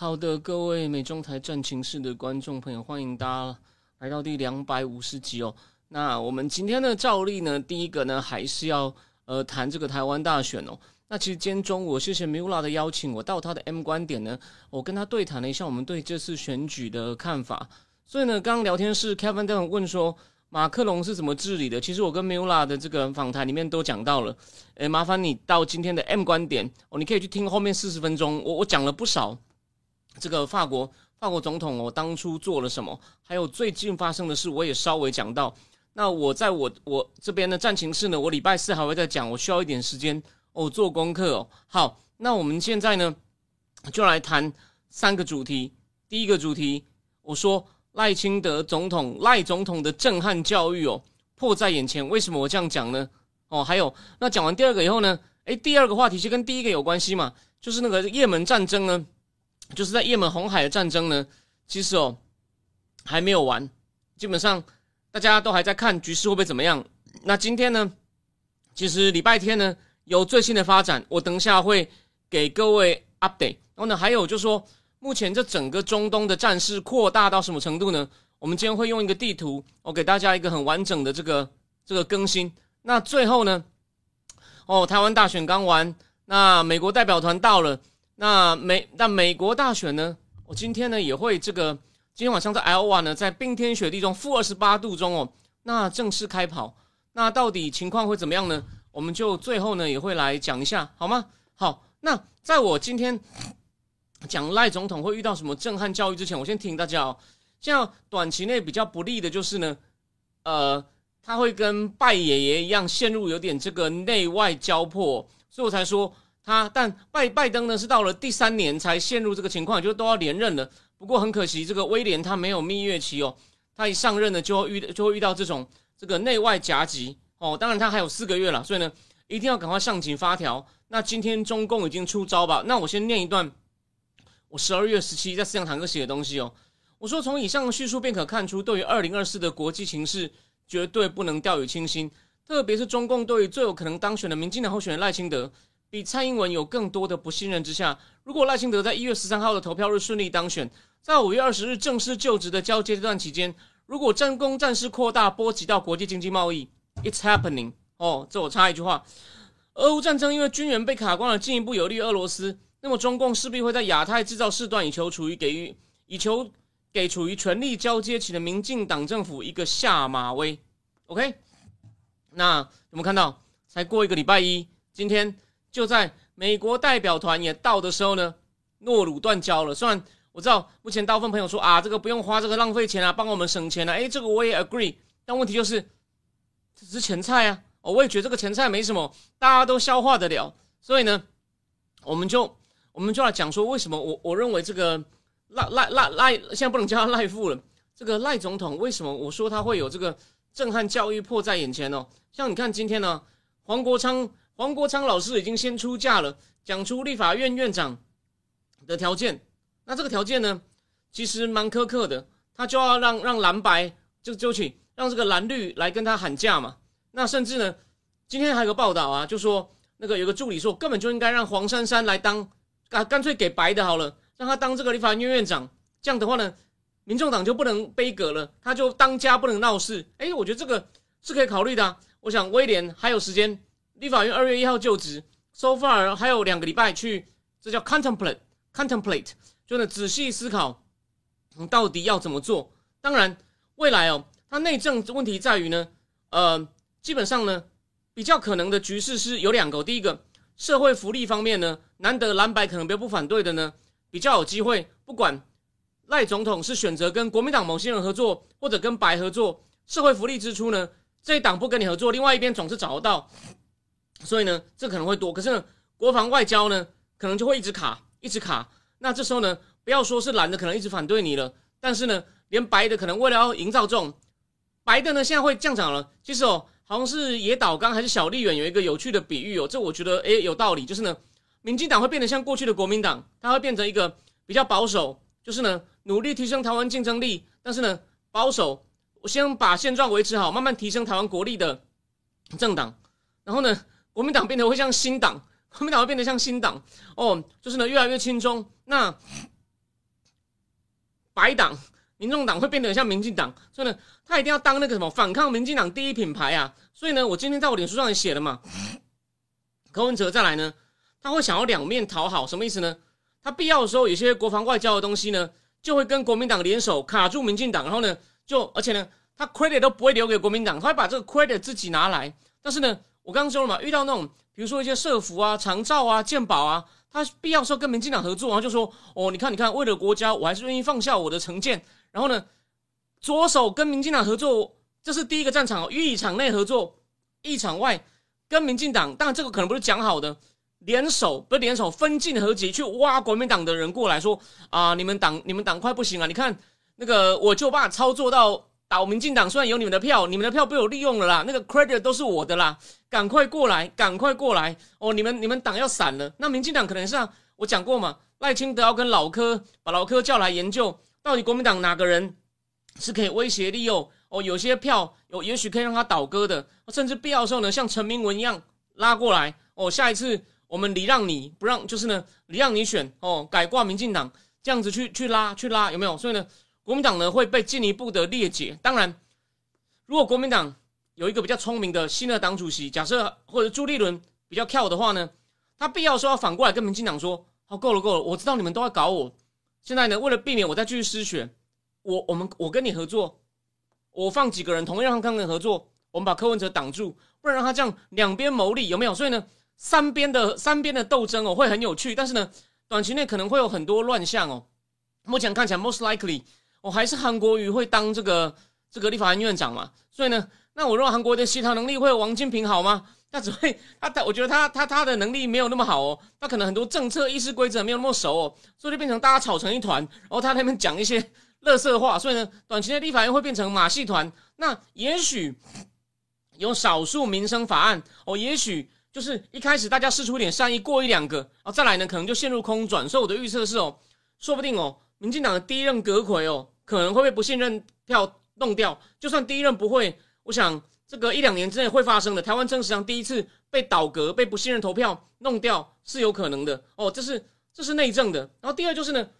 好的，各位美中台战情室的观众朋友，欢迎大家来到第两百五十集哦。那我们今天的照例呢，第一个呢，还是要呃谈这个台湾大选哦。那其实今天中午，谢谢 Mula 的邀请，我到他的 M 观点呢，我跟他对谈了一下我们对这次选举的看法。所以呢，刚刚聊天室 Kevin d 问说马克龙是怎么治理的？其实我跟 Mula 的这个访谈里面都讲到了。诶，麻烦你到今天的 M 观点哦，你可以去听后面四十分钟，我我讲了不少。这个法国法国总统我，当初做了什么？还有最近发生的事，我也稍微讲到。那我在我我这边的战情室呢，我礼拜四还会再讲，我需要一点时间哦做功课哦。好，那我们现在呢就来谈三个主题。第一个主题，我说赖清德总统赖总统的震撼教育哦迫在眼前。为什么我这样讲呢？哦，还有那讲完第二个以后呢？诶，第二个话题就跟第一个有关系嘛，就是那个也门战争呢。就是在也门红海的战争呢，其实哦还没有完，基本上大家都还在看局势会不会怎么样。那今天呢，其实礼拜天呢有最新的发展，我等一下会给各位 update。然后呢，还有就是说，目前这整个中东的战事扩大到什么程度呢？我们今天会用一个地图，我给大家一个很完整的这个这个更新。那最后呢，哦，台湾大选刚完，那美国代表团到了。那美那美国大选呢？我今天呢也会这个，今天晚上在 L 瓦呢，在冰天雪地中负二十八度中哦，那正式开跑，那到底情况会怎么样呢？我们就最后呢也会来讲一下，好吗？好，那在我今天讲赖总统会遇到什么震撼教育之前，我先提醒大家哦，现在短期内比较不利的就是呢，呃，他会跟拜爷爷一样陷入有点这个内外交迫，所以我才说。他但拜拜登呢是到了第三年才陷入这个情况，就都要连任了。不过很可惜，这个威廉他没有蜜月期哦，他一上任呢就会遇就会遇到这种这个内外夹击哦。当然他还有四个月了，所以呢一定要赶快上紧发条。那今天中共已经出招吧？那我先念一段我十二月十七在思想坦克写的东西哦。我说从以上叙述便可看出，对于二零二四的国际形势绝对不能掉以轻心，特别是中共对于最有可能当选的民进党候选人赖清德。比蔡英文有更多的不信任之下，如果赖清德在一月十三号的投票日顺利当选，在五月二十日正式就职的交接这段期间，如果战功战事扩大波及到国际经济贸易，It's happening。哦，这我插一句话，俄乌战争因为军援被卡关了，进一步有利于俄罗斯，那么中共势必会在亚太制造事端，以求处于给予以求给处于权力交接期的民进党政府一个下马威。OK，那我们看到？才过一个礼拜一，今天。就在美国代表团也到的时候呢，诺鲁断交了。虽然我知道目前大部分朋友说啊，这个不用花这个浪费钱啊，帮我们省钱啊，诶，这个我也 agree。但问题就是，这是前菜啊，我也觉得这个前菜没什么，大家都消化得了。所以呢，我们就我们就来讲说，为什么我我认为这个赖赖赖赖，现在不能叫他赖富了，这个赖总统为什么我说他会有这个震撼教育迫在眼前呢？像你看今天呢，黄国昌。黄国昌老师已经先出价了，讲出立法院院长的条件。那这个条件呢，其实蛮苛刻的。他就要让让蓝白就就请让这个蓝绿来跟他喊价嘛。那甚至呢，今天还有个报道啊，就说那个有个助理说，根本就应该让黄珊珊来当，干干脆给白的好了，让他当这个立法院院长。这样的话呢，民众党就不能背阁了，他就当家不能闹事。哎，我觉得这个是可以考虑的。我想威廉还有时间。立法院二月一号就职，so far 还有两个礼拜去，这叫 contemplate，contemplate，就呢仔细思考，到底要怎么做。当然，未来哦，它内政问题在于呢，呃，基本上呢，比较可能的局势是有两个。第一个，社会福利方面呢，难得蓝白可能比较不反对的呢，比较有机会。不管赖总统是选择跟国民党某些人合作，或者跟白合作，社会福利支出呢，这一党不跟你合作，另外一边总是找得到。所以呢，这可能会多，可是呢，国防外交呢，可能就会一直卡，一直卡。那这时候呢，不要说是蓝的可能一直反对你了，但是呢，连白的可能为了要营造这种白的呢，现在会降涨了。其实哦，好像是野岛刚还是小笠原有一个有趣的比喻哦，这我觉得诶有道理，就是呢，民进党会变得像过去的国民党，它会变成一个比较保守，就是呢，努力提升台湾竞争力，但是呢，保守，我先把现状维持好，慢慢提升台湾国力的政党，然后呢，国民党变得会像新党。国民党会变得像新党哦，就是呢越来越轻中。那白党、民众党会变得像民进党，所以呢，他一定要当那个什么反抗民进党第一品牌啊。所以呢，我今天在我脸书上也写了嘛。柯文哲再来呢，他会想要两面讨好，什么意思呢？他必要的时候，有些国防外交的东西呢，就会跟国民党联手卡住民进党，然后呢，就而且呢，他 credit 都不会留给国民党，他会把这个 credit 自己拿来。但是呢，我刚刚说了嘛，遇到那种。比如说一些社服啊、长照啊、健保啊，他必要时候跟民进党合作，然后就说：“哦，你看，你看，为了国家，我还是愿意放下我的成见。”然后呢，左手跟民进党合作，这是第一个战场，一场内合作，一场外跟民进党。当然，这个可能不是讲好的，联手不是联手，分进合集去挖国民党的人过来说：“啊，你们党你们党快不行了，你看那个我就把操作到。”打民进党虽然有你们的票，你们的票被我利用了啦，那个 credit 都是我的啦，赶快过来，赶快过来哦！你们你们党要散了，那民进党可能是啊，我讲过嘛，赖清德要跟老柯把老柯叫来研究，到底国民党哪个人是可以威胁利诱哦？有些票有也许可以让他倒戈的，甚至必要的时候呢，像陈明文一样拉过来哦。下一次我们礼让你不让，就是呢礼让你选哦，改挂民进党这样子去去拉去拉有没有？所以呢。国民党呢会被进一步的裂解。当然，如果国民党有一个比较聪明的新的党主席，假设或者朱立伦比较跳的话呢，他必要说要反过来跟民进党说：“好，够了够了，我知道你们都要搞我。现在呢，为了避免我再继续失选，我我们我跟你合作，我放几个人同样跟你合作，我们把柯文哲挡住，不然让他这样两边谋利，有没有？所以呢，三边的三边的斗争哦会很有趣，但是呢，短期内可能会有很多乱象哦。目前看起来，most likely。我还是韩国瑜会当这个这个立法院院长嘛，所以呢，那我认为韩国的协调能力会有王金平好吗？他只会他他，我觉得他他他的能力没有那么好哦，他可能很多政策议事规则没有那么熟哦，所以就变成大家吵成一团，然后他那边讲一些乐色话，所以呢，短期内立法院会变成马戏团。那也许有少数民生法案哦，也许就是一开始大家试出一点善意，过一两个，然后再来呢，可能就陷入空转。所以我的预测是哦，说不定哦。民进党的第一任阁魁哦，可能会被不信任票弄掉。就算第一任不会，我想这个一两年之内会发生的。台湾正史上第一次被倒阁、被不信任投票弄掉是有可能的哦。这是这是内政的。然后第二就是呢，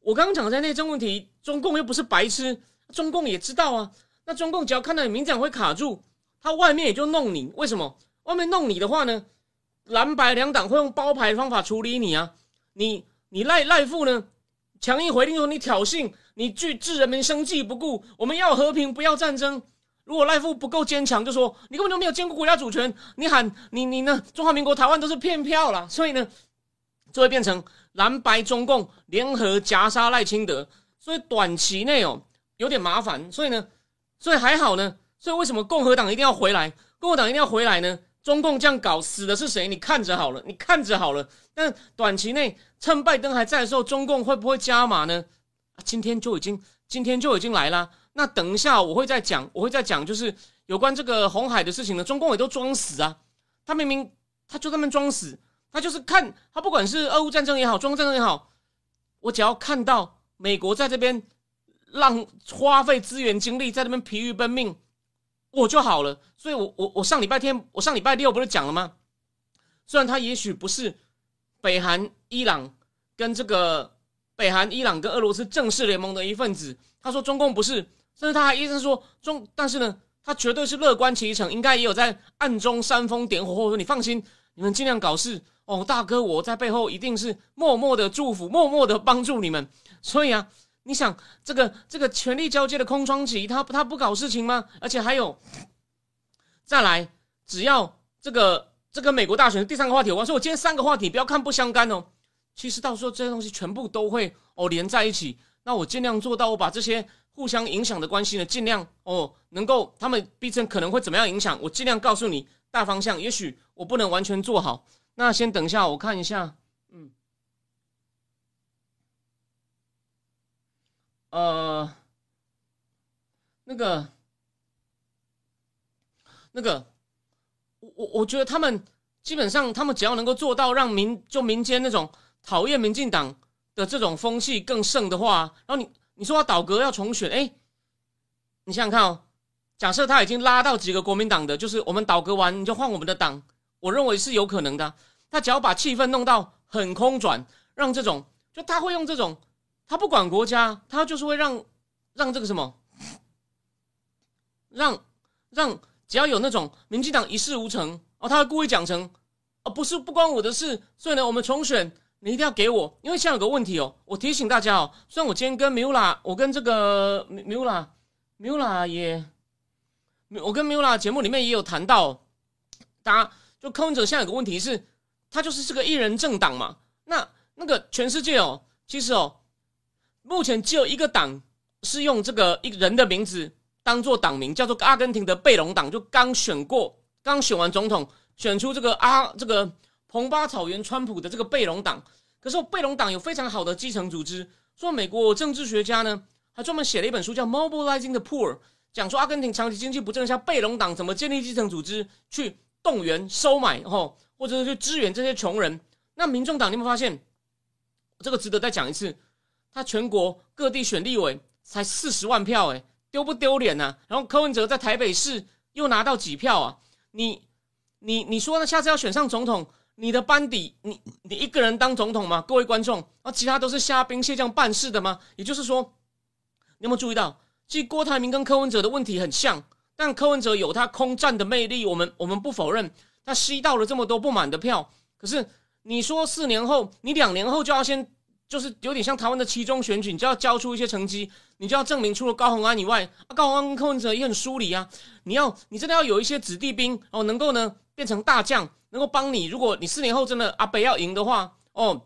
我刚刚讲的在内政问题，中共又不是白痴，中共也知道啊。那中共只要看到你民进会卡住，他外面也就弄你。为什么？外面弄你的话呢，蓝白两党会用包牌方法处理你啊。你你赖赖富呢？强硬回应说：“你挑衅，你拒置人民生计不顾，我们要和平，不要战争。如果赖夫不够坚强，就说你根本就没有兼顾国家主权。你喊你你呢？中华民国台湾都是骗票了。所以呢，就会变成蓝白中共联合夹杀赖清德。所以短期内哦有点麻烦。所以呢，所以还好呢。所以为什么共和党一定要回来？共和党一定要回来呢？中共这样搞，死的是谁？你看着好了，你看着好了。但短期内。”趁拜登还在的时候，中共会不会加码呢？今天就已经，今天就已经来了。那等一下我会再讲，我会再讲，就是有关这个红海的事情呢。中共也都装死啊，他明明他就在那装死，他就是看他不管是俄乌战争也好，中战争也好，我只要看到美国在这边浪花费资源精力在那边疲于奔命，我就好了。所以我我我上礼拜天，我上礼拜六不是讲了吗？虽然他也许不是。北韩、伊朗跟这个北韩、伊朗跟俄罗斯正式联盟的一份子，他说中共不是，甚至他还医生说中，但是呢，他绝对是乐观其成，应该也有在暗中煽风点火，或者说你放心，你们尽量搞事哦，大哥我在背后一定是默默的祝福，默默的帮助你们。所以啊，你想这个这个权力交接的空窗期，他他不搞事情吗？而且还有再来，只要这个。这个美国大选第三个话题有关，所以我今天三个话题不要看不相干哦。其实到时候这些东西全部都会哦连在一起。那我尽量做到，我把这些互相影响的关系呢，尽量哦能够他们毕竟可能会怎么样影响，我尽量告诉你大方向。也许我不能完全做好，那先等一下，我看一下，嗯，呃，那个，那个，我我我觉得他们基本上，他们只要能够做到让民就民间那种讨厌民进党的这种风气更盛的话，然后你你说要倒阁要重选，哎，你想想看哦，假设他已经拉到几个国民党的，就是我们倒阁完你就换我们的党，我认为是有可能的。他只要把气氛弄到很空转，让这种就他会用这种。他不管国家，他就是会让让这个什么，让让只要有那种民进党一事无成哦，他会故意讲成哦不是不关我的事，所以呢我们重选你一定要给我，因为现在有个问题哦，我提醒大家哦，虽然我今天跟米乌拉，我跟这个米乌拉米乌拉也，我跟米乌拉节目里面也有谈到，大家就柯文哲现在有个问题是，他就是这个一人政党嘛，那那个全世界哦，其实哦。目前只有一个党是用这个一人的名字当做党名，叫做阿根廷的贝隆党，就刚选过，刚选完总统，选出这个阿这个蓬巴草原川普的这个贝隆党。可是贝隆党有非常好的基层组织，说美国政治学家呢，还专门写了一本书叫《Mobilizing the Poor》，讲说阿根廷长期经济不振下，贝隆党怎么建立基层组织去动员、收买，吼，或者是去支援这些穷人。那民众党，你有没有发现？这个值得再讲一次。他全国各地选立委才四十万票，哎，丢不丢脸呢？然后柯文哲在台北市又拿到几票啊？你、你、你说呢？下次要选上总统，你的班底，你、你一个人当总统吗？各位观众，啊，其他都是虾兵蟹将办事的吗？也就是说，你有没有注意到，其实郭台铭跟柯文哲的问题很像，但柯文哲有他空战的魅力，我们我们不否认，他吸到了这么多不满的票。可是你说四年后，你两年后就要先。就是有点像台湾的期中选举，你就要交出一些成绩，你就要证明除了高鸿安以外，啊，高鸿安跟柯文哲也很疏离啊。你要，你真的要有一些子弟兵哦，能够呢变成大将，能够帮你。如果你四年后真的阿北要赢的话，哦，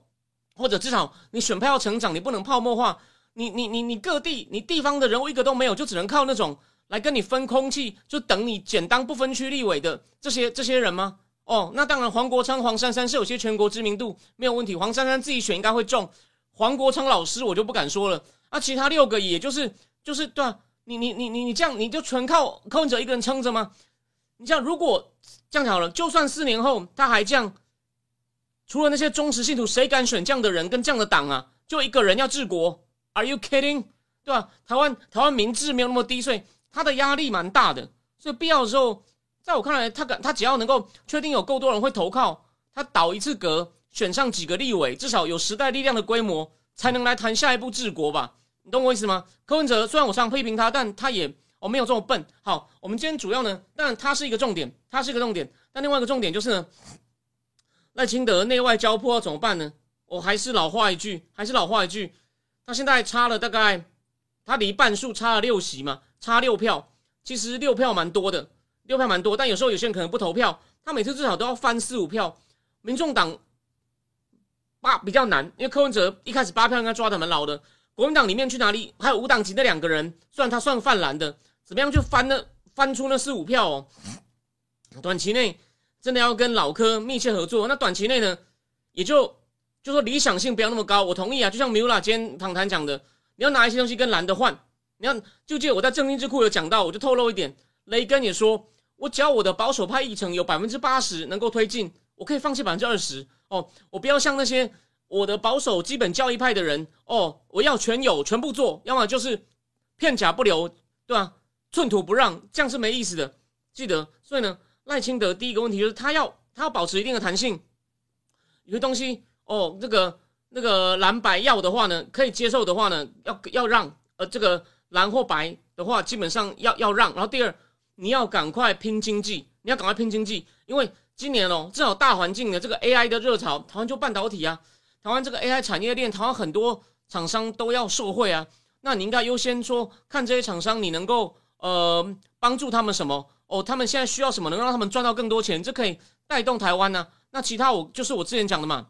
或者至少你选票要成长，你不能泡沫化。你你你你各地你地方的人物一个都没有，就只能靠那种来跟你分空气，就等你简单不分区立委的这些这些人吗？哦，那当然，黄国昌、黄珊珊是有些全国知名度没有问题，黄珊珊自己选应该会中。黄国昌老师，我就不敢说了啊！其他六个，也就是就是对啊，你你你你你这样，你就全靠柯文哲一个人撑着吗？你像，如果这样好了，就算四年后他还这样，除了那些忠实信徒，谁敢选这样的人跟这样的党啊？就一个人要治国？Are you kidding？对吧？台湾台湾民智没有那么低，所以他的压力蛮大的。所以必要的时候，在我看来，他敢他只要能够确定有够多人会投靠他，倒一次阁。选上几个立委，至少有时代力量的规模，才能来谈下一步治国吧？你懂我意思吗？柯文哲虽然我常批评他，但他也哦没有这么笨。好，我们今天主要呢，当然他是一个重点，它是一个重点。但另外一个重点就是呢，赖清德内外交迫要怎么办呢？我还是老话一句，还是老话一句，他现在差了大概，他离半数差了六席嘛，差六票，其实六票蛮多的，六票蛮多。但有时候有些人可能不投票，他每次至少都要翻四五票，民众党。八比较难，因为柯文哲一开始八票应该抓的蛮牢的。国民党里面去哪里？还有五党籍那两个人，虽然他算泛蓝的，怎么样就翻了翻出那四五票哦。短期内真的要跟老柯密切合作，那短期内呢，也就就说理想性不要那么高。我同意啊，就像米拉今天访谈讲的，你要拿一些东西跟蓝的换。你要就借我在正经智库有讲到，我就透露一点，雷根也说，我只要我的保守派议程有百分之八十能够推进，我可以放弃百分之二十。哦，我不要像那些我的保守基本教义派的人哦，我要全有全部做，要么就是片甲不留，对吧？寸土不让，这样是没意思的。记得，所以呢，赖清德第一个问题就是他要他要保持一定的弹性，有些东西哦，这个那个蓝白要的话呢，可以接受的话呢，要要让，呃，这个蓝或白的话，基本上要要让。然后第二，你要赶快拼经济，你要赶快拼经济，因为。今年哦，正好大环境的这个 AI 的热潮，台湾就半导体啊，台湾这个 AI 产业链，台湾很多厂商都要受惠啊。那你应该优先说，看这些厂商，你能够呃帮助他们什么？哦，他们现在需要什么，能让他们赚到更多钱，这可以带动台湾呢。那其他我就是我之前讲的嘛，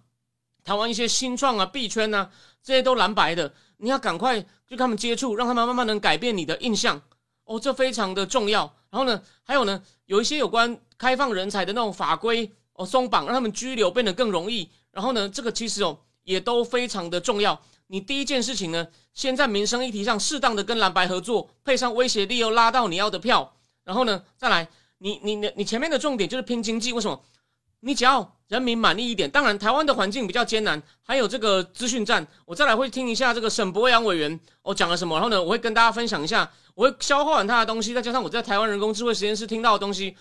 台湾一些新创啊、币圈啊，这些都蓝白的，你要赶快跟他们接触，让他们慢慢能改变你的印象。哦，这非常的重要。然后呢，还有呢，有一些有关开放人才的那种法规哦松绑，让他们拘留变得更容易。然后呢，这个其实哦也都非常的重要。你第一件事情呢，先在民生议题上适当的跟蓝白合作，配上威胁利诱拉到你要的票，然后呢，再来，你你你你前面的重点就是拼经济，为什么？你只要人民满意一点，当然台湾的环境比较艰难，还有这个资讯战，我再来会听一下这个沈博阳委员哦讲了什么，然后呢，我会跟大家分享一下，我会消化完他的东西，再加上我在台湾人工智慧实验室听到的东西，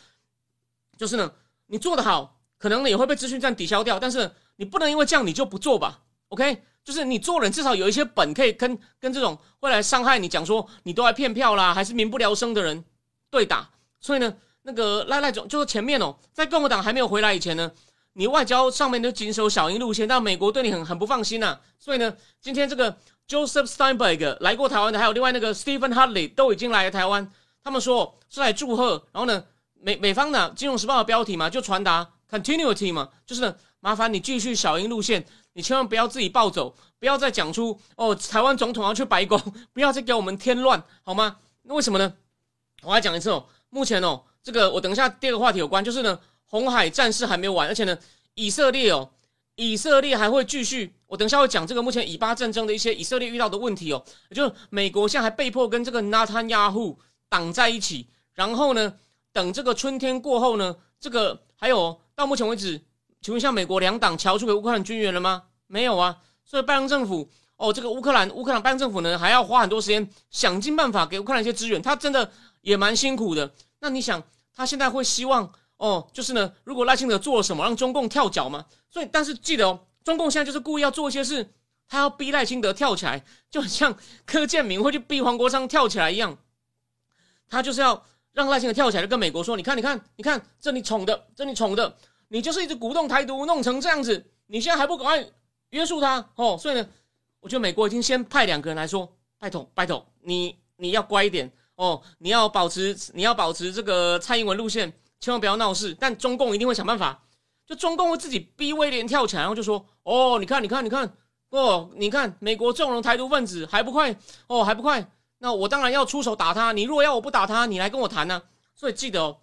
就是呢，你做得好，可能呢也会被资讯战抵消掉，但是你不能因为这样你就不做吧，OK？就是你做人至少有一些本可以跟跟这种会来伤害你讲说你都来骗票啦，还是民不聊生的人对打，所以呢。那个赖赖总就是前面哦，在共和党还没有回来以前呢，你外交上面都谨守小英路线，但美国对你很很不放心呐。所以呢，今天这个 Joseph Steinberg 来过台湾的，还有另外那个 Stephen Hartley 都已经来了台湾。他们说是来祝贺，然后呢，美美方的《金融时报》的标题嘛，就传达 continuity 嘛，就是呢，麻烦你继续小英路线，你千万不要自己暴走，不要再讲出哦，台湾总统要去白宫，不要再给我们添乱，好吗？那为什么呢？我来讲一次哦，目前哦。这个我等一下第二个话题有关，就是呢，红海战事还没有完，而且呢，以色列哦，以色列还会继续。我等一下会讲这个目前以巴战争的一些以色列遇到的问题哦，就美国现在还被迫跟这个纳坦亚胡挡在一起，然后呢，等这个春天过后呢，这个还有到目前为止，请问一下，美国两党调出给乌克兰军援了吗？没有啊，所以拜登政府哦，这个乌克兰乌克兰拜登政府呢，还要花很多时间想尽办法给乌克兰一些支援，他真的也蛮辛苦的。那你想，他现在会希望哦，就是呢，如果赖清德做了什么，让中共跳脚吗？所以，但是记得哦，中共现在就是故意要做一些事，他要逼赖清德跳起来，就很像柯建明会去逼黄国昌跳起来一样。他就是要让赖清德跳起来，就跟美国说：“你看，你看，你看，这你宠的，这你宠的，你就是一直鼓动台独，弄成这样子，你现在还不赶快约束他哦？”所以呢，我觉得美国已经先派两个人来说：“拜托，拜托，你你要乖一点。”哦，你要保持，你要保持这个蔡英文路线，千万不要闹事。但中共一定会想办法，就中共会自己逼威廉跳起来，然后就说：“哦，你看，你看，你看，哦，你看，美国纵容台独分子还不快？哦，还不快？那我当然要出手打他。你如果要我不打他，你来跟我谈呢。所以记得哦，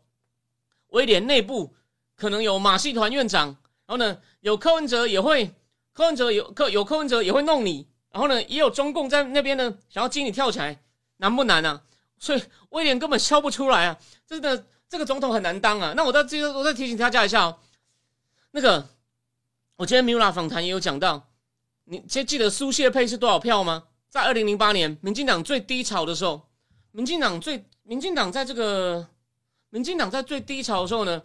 威廉内部可能有马戏团院长，然后呢，有柯文哲也会，柯文哲有柯有柯文哲也会弄你，然后呢，也有中共在那边呢，想要激你跳起来，难不难呢？所以威廉根本笑不出来啊！真的，这个总统很难当啊。那我再这个，我再提醒大家一下哦。那个，我今天米拉访谈也有讲到，你记记得苏谢佩是多少票吗？在二零零八年民进党最低潮的时候，民进党最民进党在这个民进党在最低潮的时候呢，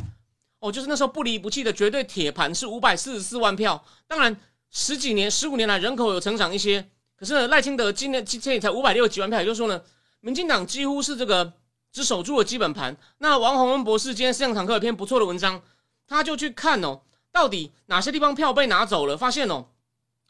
哦，就是那时候不离不弃的绝对铁盘是五百四十四万票。当然十几年、十五年来人口有成长一些，可是赖清德今年今天也才五百六十几万票，也就是说呢。民进党几乎是这个只守住了基本盘。那王宏恩博士今天思想堂课有篇不错的文章，他就去看哦，到底哪些地方票被拿走了？发现哦，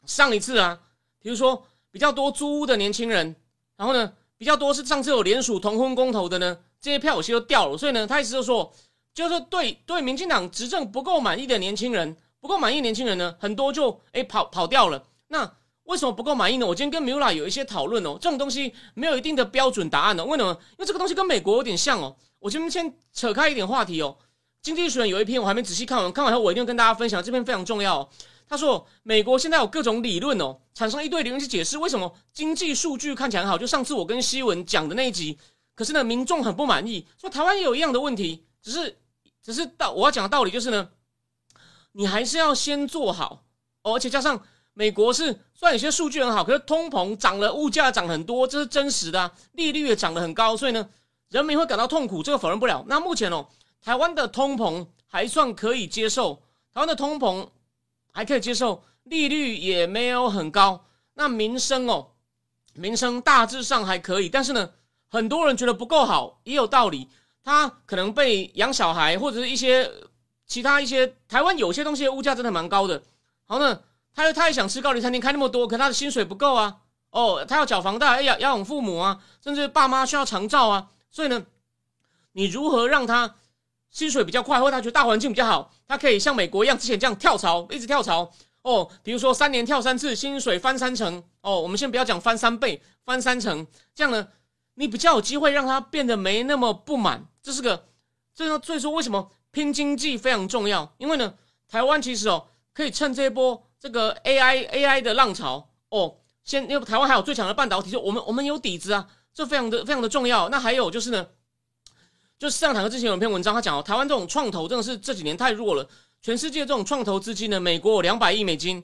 上一次啊，比如说比较多租屋的年轻人，然后呢，比较多是上次有联署同婚公投的呢，这些票有些都掉了。所以呢，他意思就说，就是对对民进党执政不够满意的年轻人，不够满意年轻人呢，很多就哎跑跑掉了。那为什么不够满意呢？我今天跟 Mula 有一些讨论哦，这种东西没有一定的标准答案哦。为什么？因为这个东西跟美国有点像哦。我今天先扯开一点话题哦。经济学人有一篇我还没仔细看完，看完后我一定跟大家分享，这篇非常重要。他说，美国现在有各种理论哦，产生一堆理论去解释为什么经济数据看起来很好。就上次我跟西文讲的那一集，可是呢，民众很不满意，说台湾也有一样的问题，只是只是道我要讲的道理就是呢，你还是要先做好，而且加上。美国是虽然有些数据很好，可是通膨涨了，物价涨很多，这是真实的啊，利率也涨得很高，所以呢，人民会感到痛苦，这个否认不了。那目前哦，台湾的通膨还算可以接受，台湾的通膨还可以接受，利率也没有很高。那民生哦，民生大致上还可以，但是呢，很多人觉得不够好，也有道理。他可能被养小孩或者是一些其他一些台湾有些东西的物价真的蛮高的，好呢。他他也想吃高级餐厅，开那么多，可他的薪水不够啊。哦，他要缴房贷，要要养父母啊，甚至爸妈需要长照啊。所以呢，你如何让他薪水比较快，或他觉得大环境比较好，他可以像美国一样之前这样跳槽，一直跳槽哦。比如说三年跳三次，薪水翻三成哦。我们先不要讲翻三倍，翻三成，这样呢，你比较有机会让他变得没那么不满。这是个，这个所以说为什么拼经济非常重要？因为呢，台湾其实哦，可以趁这一波。这个 AI AI 的浪潮哦，先因为台湾还有最强的半导体，就我们我们有底子啊，这非常的非常的重要。那还有就是呢，就是上堂课之前有一篇文章，他讲哦，台湾这种创投真的是这几年太弱了，全世界这种创投资金呢，美国有两百亿美金，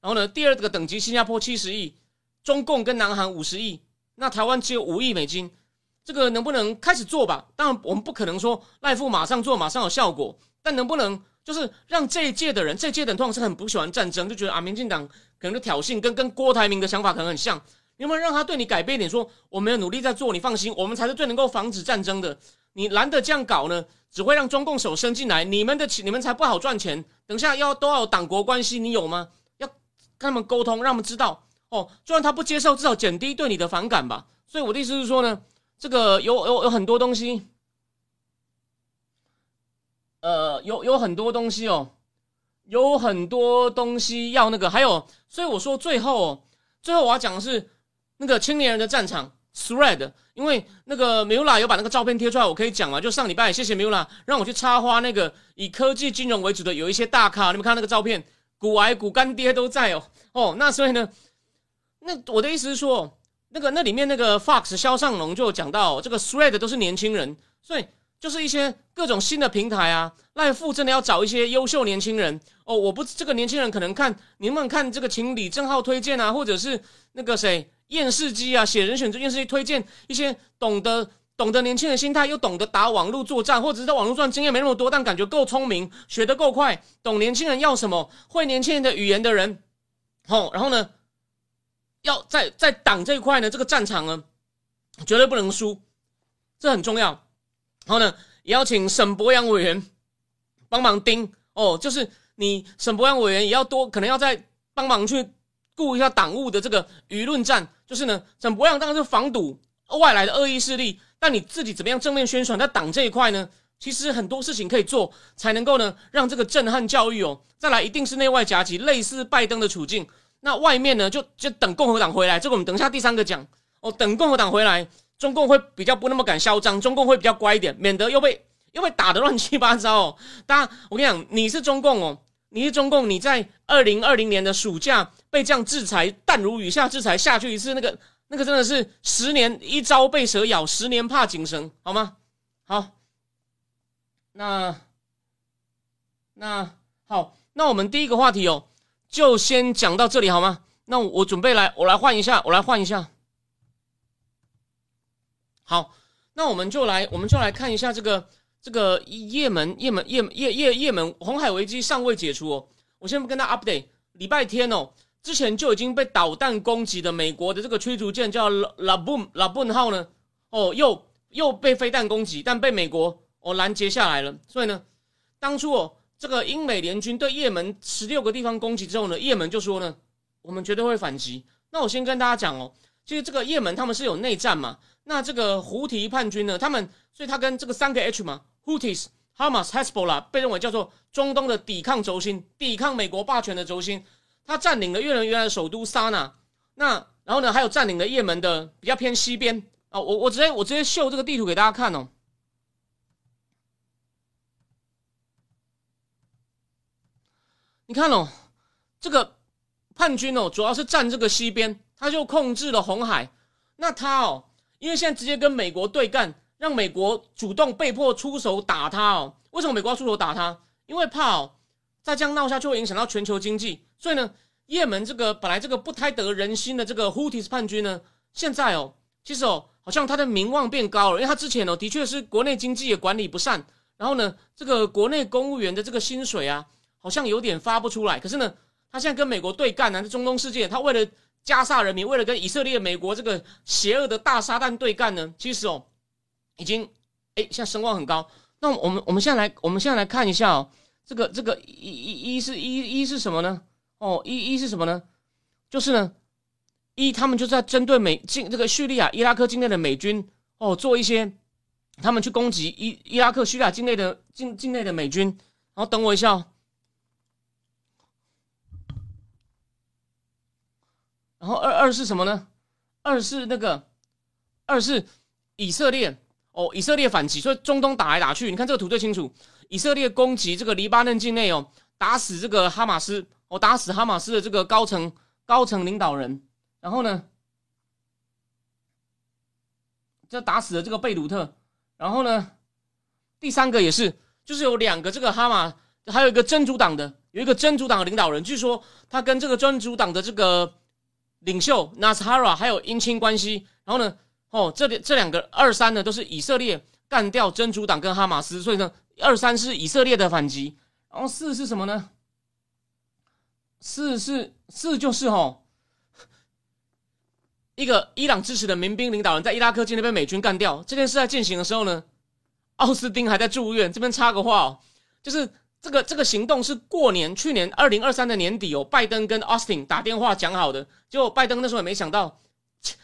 然后呢，第二个等级新加坡七十亿，中共跟南韩五十亿，那台湾只有五亿美金。这个能不能开始做吧？当然，我们不可能说赖富马上做马上有效果，但能不能就是让这一届的人，这一届的通常是很不喜欢战争，就觉得啊，民进党可能就挑衅，跟跟郭台铭的想法可能很像。能不能让他对你改变一点，说我们有努力在做，你放心，我们才是最能够防止战争的。你懒得这样搞呢，只会让中共手伸进来，你们的钱你们才不好赚钱。等下要都要党国关系，你有吗？要跟他们沟通，让他们知道哦，就算他不接受，至少减低对你的反感吧。所以我的意思是说呢。这个有有有很多东西，呃，有有很多东西哦，有很多东西要那个，还有，所以我说最后，最后我要讲的是那个青年人的战场 thread，因为那个 Mula 有把那个照片贴出来，我可以讲嘛，就上礼拜谢谢 Mula 让我去插花，那个以科技金融为主的有一些大咖，你们看那个照片，股癌股干爹都在哦，哦，那所以呢，那我的意思是说。那个那里面那个 Fox 肖尚龙就讲到，这个 Thread 都是年轻人，所以就是一些各种新的平台啊。赖富真的要找一些优秀年轻人哦。我不这个年轻人可能看你们看这个，请李正浩推荐啊，或者是那个谁验视机啊，写人选这验视机推荐一些懂得懂得年轻人心态，又懂得打网络作战，或者是在网络上经验没那么多，但感觉够聪明，学得够快，懂年轻人要什么，会年轻人的语言的人。好，然后呢？要在在党这一块呢，这个战场呢，绝对不能输，这很重要。然后呢，也要请沈博阳委员帮忙盯哦，就是你沈博阳委员也要多，可能要再帮忙去顾一下党务的这个舆论战。就是呢，沈博阳当然是防堵外来的恶意势力，但你自己怎么样正面宣传在党这一块呢？其实很多事情可以做，才能够呢让这个震撼教育哦，再来一定是内外夹击，类似拜登的处境。那外面呢，就就等共和党回来。这个我们等一下第三个讲哦。等共和党回来，中共会比较不那么敢嚣张，中共会比较乖一点，免得又被又被打得乱七八糟哦。大家，我跟你讲，你是中共哦，你是中共，你在二零二零年的暑假被这样制裁，弹如雨下制裁下去一次，那个那个真的是十年一朝被蛇咬，十年怕井绳，好吗？好，那那好，那我们第一个话题哦。就先讲到这里好吗？那我准备来，我来换一下，我来换一下。好，那我们就来，我们就来看一下这个这个也门也门也也也也门红海危机尚未解除哦。我先不跟他 update，礼拜天哦，之前就已经被导弹攻击的美国的这个驱逐舰叫拉拉布拉布号呢，哦，又又被飞弹攻击，但被美国哦拦截下来了。所以呢，当初哦。这个英美联军对也门十六个地方攻击之后呢，也门就说呢，我们绝对会反击。那我先跟大家讲哦，其实这个也门他们是有内战嘛。那这个胡提叛军呢，他们所以他跟这个三个 H 嘛，Houthis、Hamas、Hezbollah 被认为叫做中东的抵抗轴心，抵抗美国霸权的轴心。他占领了越南原来的首都萨那，那然后呢，还有占领了也门的比较偏西边啊。我我直接我直接秀这个地图给大家看哦。你看哦，这个叛军哦，主要是占这个西边，他就控制了红海。那他哦，因为现在直接跟美国对干，让美国主动被迫出手打他哦。为什么美国要出手打他？因为怕哦，再这样闹下去会影响到全球经济。所以呢，也门这个本来这个不太得人心的这个 Houthis 叛军呢，现在哦，其实哦，好像他的名望变高了，因为他之前哦，的确是国内经济也管理不善，然后呢，这个国内公务员的这个薪水啊。好像有点发不出来，可是呢，他现在跟美国对干呢，在中东世界，他为了加沙人民，为了跟以色列、美国这个邪恶的大撒旦对干呢，其实哦，已经哎，现在声望很高。那我们我们现在来，我们现在来看一下哦，这个这个一一一是一一是什么呢？哦，一一是什么呢？就是呢，一他们就在针对美境这个叙利亚、伊拉克境内的美军哦，做一些他们去攻击伊伊拉克、叙利亚境内的境境内的美军。然后等我一下哦。然后二二是什么呢？二是那个，二是以色列哦，以色列反击，所以中东打来打去，你看这个图最清楚。以色列攻击这个黎巴嫩境内哦，打死这个哈马斯，哦，打死哈马斯的这个高层高层领导人，然后呢，就打死了这个贝鲁特，然后呢，第三个也是，就是有两个这个哈马，还有一个真主党的，有一个真主党的领导人，据说他跟这个真主党的这个领袖纳斯哈拉还有姻亲关系，然后呢，哦，这里这两个二三呢都是以色列干掉真主党跟哈马斯，所以呢，二三是以色列的反击，然后四是什么呢？四是四就是哦。一个伊朗支持的民兵领导人，在伊拉克境内被美军干掉。这件事在进行的时候呢，奥斯汀还在住院。这边插个话哦，就是这个这个行动是过年去年二零二三的年底哦，拜登跟奥斯汀打电话讲好的。结果拜登那时候也没想到，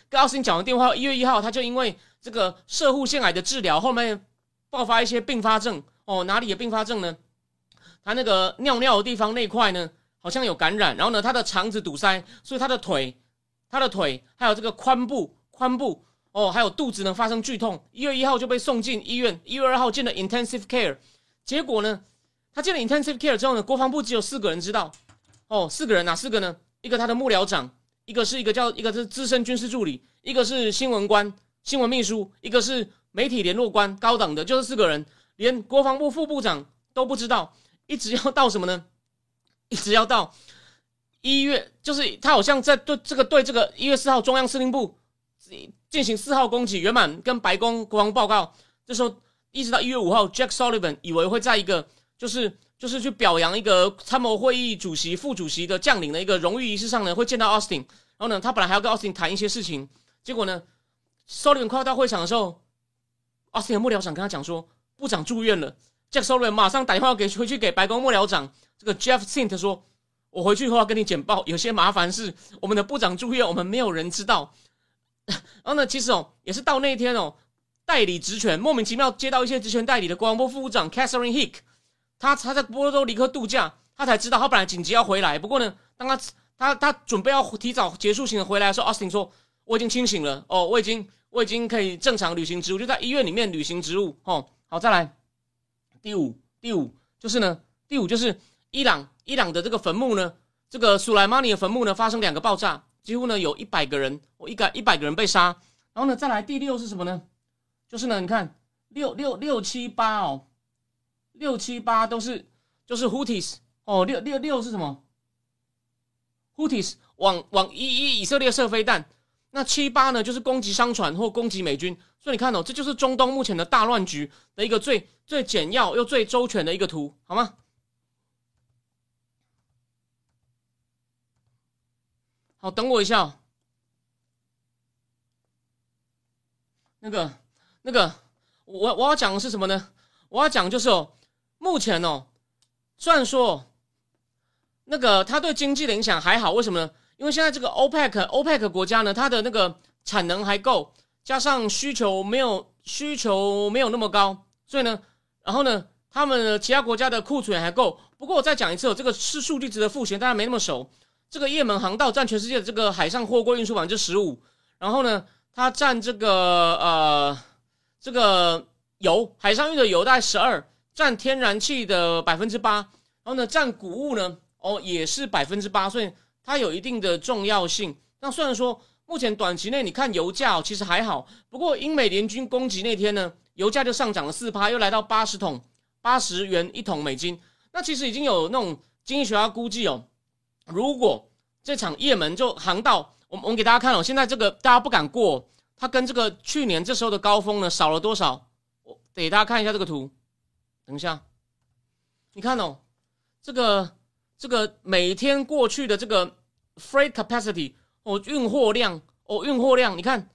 跟奥斯汀讲完电话，一月一号他就因为这个射护腺癌的治疗，后面爆发一些并发症哦，哪里的并发症呢？他那个尿尿的地方那块呢，好像有感染，然后呢，他的肠子堵塞，所以他的腿。他的腿还有这个髋部、髋部哦，还有肚子呢发生剧痛。一月一号就被送进医院，一月二号进了 intensive care。结果呢，他进了 intensive care 之后呢，国防部只有四个人知道哦，四个人哪四个呢？一个他的幕僚长，一个是一个叫一个是资深军事助理，一个是新闻官、新闻秘书，一个是媒体联络官，高等的，就是四个人，连国防部副部长都不知道。一直要到什么呢？一直要到。一月就是他好像在对这个对这个一月四号中央司令部进行四号攻击，圆满跟白宫国防报告。这时候一直到一月五号，Jack Sullivan 以为会在一个就是就是去表扬一个参谋会议主席、副主席的将领的一个荣誉仪式上呢，会见到 Austin。然后呢，他本来还要跟 Austin 谈一些事情，结果呢，Sullivan 快要到会场的时候，Austin 的幕僚长跟他讲说，部长住院了。Jack Sullivan 马上打电话给回去给白宫幕僚长这个 Jeff Sint 说。我回去以后要跟你简报，有些麻烦是我们的部长住院，我们没有人知道。然后呢，其实哦，也是到那一天哦，代理职权莫名其妙接到一些职权代理的国防部副部长 Catherine Hick，他他在波多黎各度假，他才知道他本来紧急要回来，不过呢，当他他他准备要提早结束行程回来的时候，Austin 说我已经清醒了哦，我已经我已经可以正常履行职务，就在医院里面履行职务哦。好，再来第五第五就是呢，第五就是伊朗。伊朗的这个坟墓呢，这个苏莱马尼的坟墓呢，发生两个爆炸，几乎呢有一百个人，我一个一百个人被杀。然后呢，再来第六是什么呢？就是呢，你看六六六七八哦，六七八都是就是 Houthis 哦，六六六是什么？Houthis 往往一一以色列射飞弹，那七八呢就是攻击商船或攻击美军。所以你看哦，这就是中东目前的大乱局的一个最最简要又最周全的一个图，好吗？好，等我一下。那个，那个，我我要讲的是什么呢？我要讲就是哦，目前哦，虽然说那个它对经济的影响还好，为什么呢？因为现在这个 OPEC，OPEC 国家呢，它的那个产能还够，加上需求没有需求没有那么高，所以呢，然后呢，他们其他国家的库存还够。不过我再讲一次，这个是数据值的复习，大家没那么熟。这个也门航道占全世界的这个海上货柜运输百分之十五，然后呢，它占这个呃这个油海上运的油大概十二，占天然气的百分之八，然后呢，占谷物呢哦也是百分之八，所以它有一定的重要性。那虽然说目前短期内你看油价其实还好，不过英美联军攻击那天呢，油价就上涨了四趴，又来到八十桶八十元一桶美金。那其实已经有那种经济学家估计哦。如果这场也门就航道，我我们给大家看哦，现在这个大家不敢过，它跟这个去年这时候的高峰呢少了多少？我给大家看一下这个图，等一下，你看哦，这个这个每天过去的这个 freight capacity 哦，运货量哦，运货量，你看，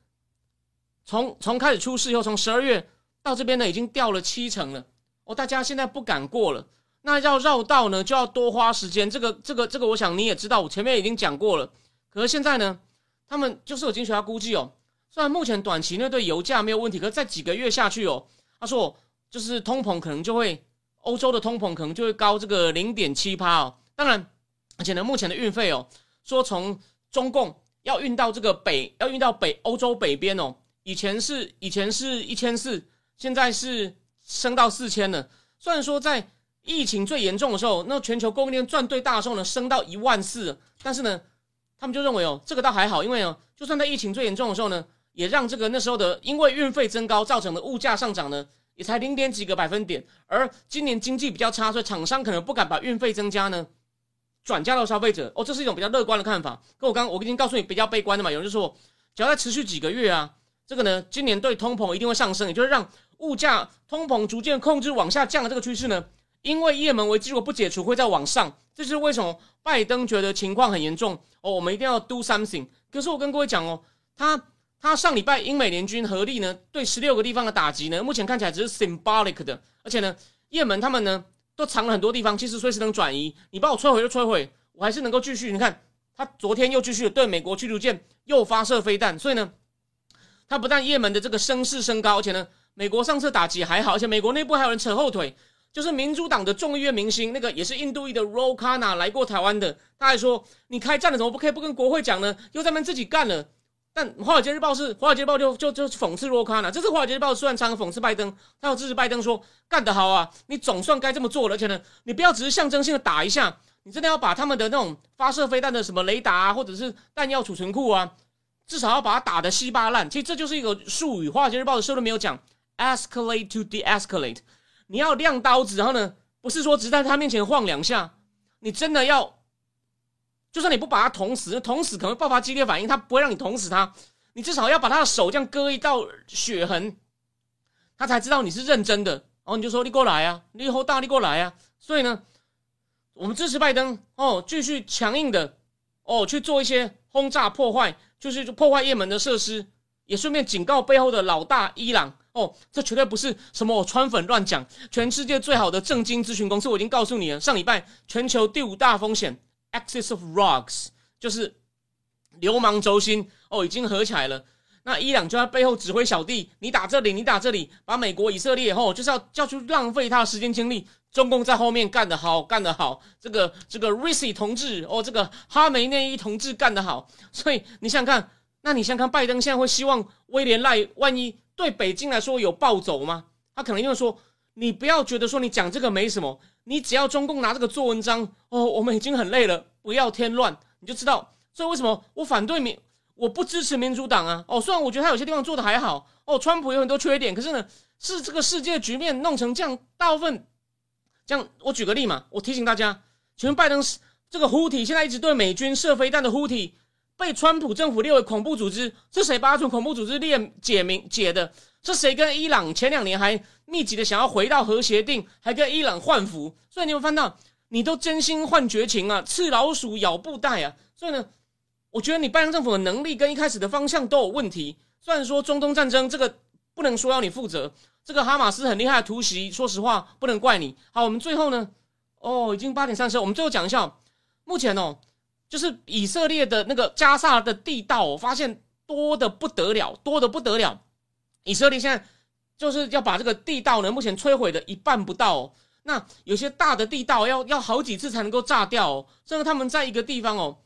从从开始出事以后，从十二月到这边呢，已经掉了七成了哦，大家现在不敢过了。那要绕道呢，就要多花时间。这个、这个、这个，我想你也知道，我前面已经讲过了。可是现在呢，他们就是有经济学家估计哦，虽然目前短期内对油价没有问题，可是在几个月下去哦，他说就是通膨可能就会，欧洲的通膨可能就会高这个零点七趴哦。当然，而且呢，目前的运费哦，说从中共要运到这个北，要运到北欧洲北边哦，以前是以前是一千四，现在是升到四千了。虽然说在疫情最严重的时候，那全球供应链赚最大的时候呢，升到一万四。但是呢，他们就认为哦，这个倒还好，因为哦，就算在疫情最严重的时候呢，也让这个那时候的因为运费增高造成的物价上涨呢，也才零点几个百分点。而今年经济比较差，所以厂商可能不敢把运费增加呢，转嫁到消费者。哦，这是一种比较乐观的看法。跟我刚我已经告诉你比较悲观的嘛，有人就说，只要再持续几个月啊，这个呢，今年对通膨一定会上升，也就是让物价通膨逐渐控制往下降的这个趋势呢。因为也门危机如果不解除，会再往上。这就是为什么拜登觉得情况很严重哦？我们一定要 do something。可是我跟各位讲哦，他他上礼拜英美联军合力呢，对十六个地方的打击呢，目前看起来只是 symbolic 的。而且呢，也门他们呢都藏了很多地方，其实随时能转移。你把我摧毁就摧毁，我还是能够继续。你看，他昨天又继续对美国驱逐舰又发射飞弹，所以呢，他不但也门的这个声势升高，而且呢，美国上次打击还好，而且美国内部还有人扯后腿。就是民主党的众议院明星，那个也是印度裔的 r o k a n a 来过台湾的，他还说：“你开战了，怎么不可以不跟国会讲呢？”又在那自己干了。但《华尔街日报》是《华尔街日报》就就就讽刺 r o k a n a 这次《华尔街日报》虽然常讽刺拜登，他要支持拜登说干得好啊，你总算该这么做了。而且呢，你不要只是象征性的打一下，你真的要把他们的那种发射飞弹的什么雷达啊，或者是弹药储存库啊，至少要把它打得稀巴烂。其实这就是一个术语，《华尔街日报》的时候都没有讲 escalate to de-escalate，你要亮刀子，然后呢？不是说只在他面前晃两下，你真的要，就算你不把他捅死，捅死可能爆发激烈反应，他不会让你捅死他，你至少要把他的手这样割一道血痕，他才知道你是认真的。然后你就说你过来啊，你以后大力过来啊。所以呢，我们支持拜登哦，继续强硬的哦去做一些轰炸破坏，就是破坏也门的设施，也顺便警告背后的老大伊朗。哦，这绝对不是什么我川粉乱讲。全世界最好的正经咨询公司，我已经告诉你了。上礼拜全球第五大风险，Axis of Rocks，就是流氓轴心哦，已经合起来了。那伊朗就在背后指挥小弟，你打这里，你打这里，把美国、以色列哦，就是要叫去浪费他的时间精力。中共在后面干得好，干得好。这个这个 Risi 同志哦，这个哈梅内伊同志干得好。所以你想想看，那你想想看，拜登现在会希望威廉赖万一？对北京来说有暴走吗？他可能因为说，你不要觉得说你讲这个没什么，你只要中共拿这个做文章哦，我们已经很累了，不要添乱，你就知道。所以为什么我反对民，我不支持民主党啊？哦，虽然我觉得他有些地方做的还好哦，川普有很多缺点，可是呢，是这个世界局面弄成这样，大部分这样。我举个例嘛，我提醒大家，请问拜登是这个呼体现在一直对美军射飞弹的呼体。被川普政府列为恐怖组织，是谁把他从恐怖组织列解明解的？是谁跟伊朗前两年还密集的想要回到核协定，还跟伊朗换服？所以你会翻到，你都真心换绝情啊，刺老鼠咬布袋啊！所以呢，我觉得你拜登政府的能力跟一开始的方向都有问题。虽然说中东战争这个不能说要你负责，这个哈马斯很厉害的突袭，说实话不能怪你。好，我们最后呢，哦，已经八点三十，我们最后讲一下，目前哦。就是以色列的那个加萨的地道，我发现多的不得了，多的不得了。以色列现在就是要把这个地道呢，目前摧毁的一半不到。那有些大的地道要要好几次才能够炸掉。哦。甚至他们在一个地方哦，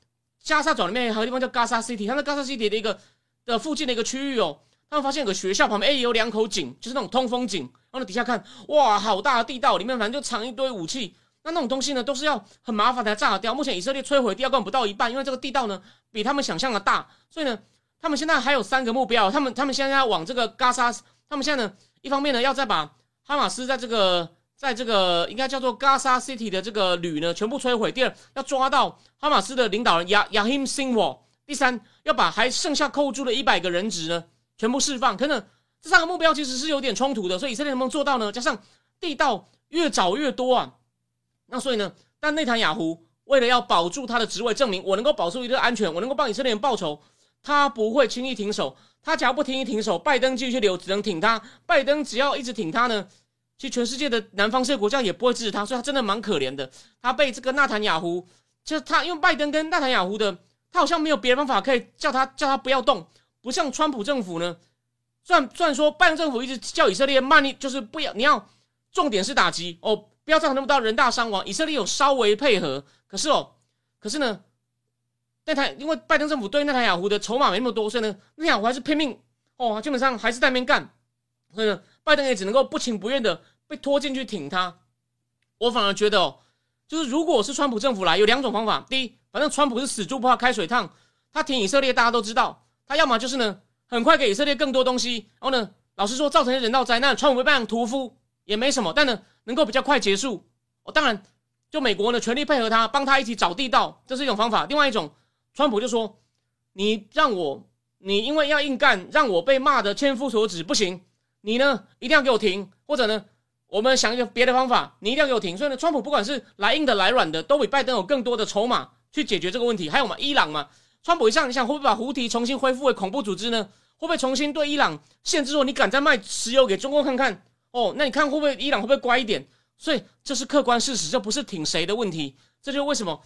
加沙转里面还有地方叫加沙 City，它在加沙 City 的一个的附近的一个区域哦，他们发现有个学校旁边哎有两口井，就是那种通风井。然后底下看，哇，好大的地道，里面反正就藏一堆武器。那那种东西呢，都是要很麻烦才炸掉。目前以色列摧毁地道根不到一半，因为这个地道呢比他们想象的大，所以呢，他们现在还有三个目标。他们他们现在要往这个加沙，他们现在呢，一方面呢要再把哈马斯在这个在这个应该叫做加沙 City 的这个旅呢全部摧毁。第二，要抓到哈马斯的领导人亚亚 him Sinwar。第三，要把还剩下扣住的一百个人质呢全部释放。可能这三个目标其实是有点冲突的，所以以色列能不能做到呢？加上地道越找越多啊。那所以呢？但内塔雅胡为了要保住他的职位，证明我能够保住一个安全，我能够帮以色列人报仇，他不会轻易停手。他只要不轻易停手，拜登继续留，只能挺他。拜登只要一直挺他呢，其实全世界的南方这些国家也不会支持他，所以他真的蛮可怜的。他被这个纳坦雅胡，就是他，因为拜登跟纳坦雅胡的，他好像没有别的方法可以叫他叫他不要动，不像川普政府呢。虽然虽然说拜登政府一直叫以色列慢，就是不要，你要重点是打击哦。要造成那么大人大伤亡。以色列有稍微配合，可是哦，可是呢，那台因为拜登政府对那台雅虎的筹码没那么多，所以呢，那雅虎还是拼命哦，基本上还是在那边干。所以呢，拜登也只能够不情不愿的被拖进去挺他。我反而觉得哦，就是如果是川普政府来，有两种方法。第一，反正川普是死猪不怕开水烫，他挺以色列，大家都知道，他要么就是呢，很快给以色列更多东西，然后呢，老实说，造成人道灾难，川普被办屠夫也没什么，但呢，能够比较快结束。哦，当然，就美国呢，全力配合他，帮他一起找地道，这是一种方法。另外一种，川普就说，你让我，你因为要硬干，让我被骂的千夫所指，不行，你呢，一定要给我停，或者呢。我们想一个别的方法，你一定要给我停。所以呢，川普不管是来硬的来软的，都比拜登有更多的筹码去解决这个问题。还有嘛，伊朗嘛，川普一上，你想会不会把胡提重新恢复为恐怖组织呢？会不会重新对伊朗限制说你敢再卖石油给中国看看？哦，那你看会不会伊朗会不会乖一点？所以这是客观事实，这不是挺谁的问题。这就是为什么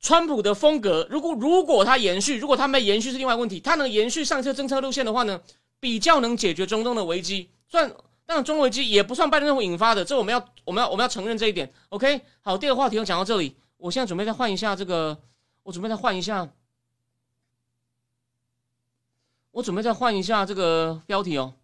川普的风格，如果如果他延续，如果他没延续是另外问题。他能延续上车政策路线的话呢，比较能解决中东的危机。算。但中危机也不算拜登政府引发的，这我们要我们要我们要承认这一点。OK，好，第二个话题我讲到这里，我现在准备再换一下这个，我准备再换一下，我准备再换一下这个标题哦。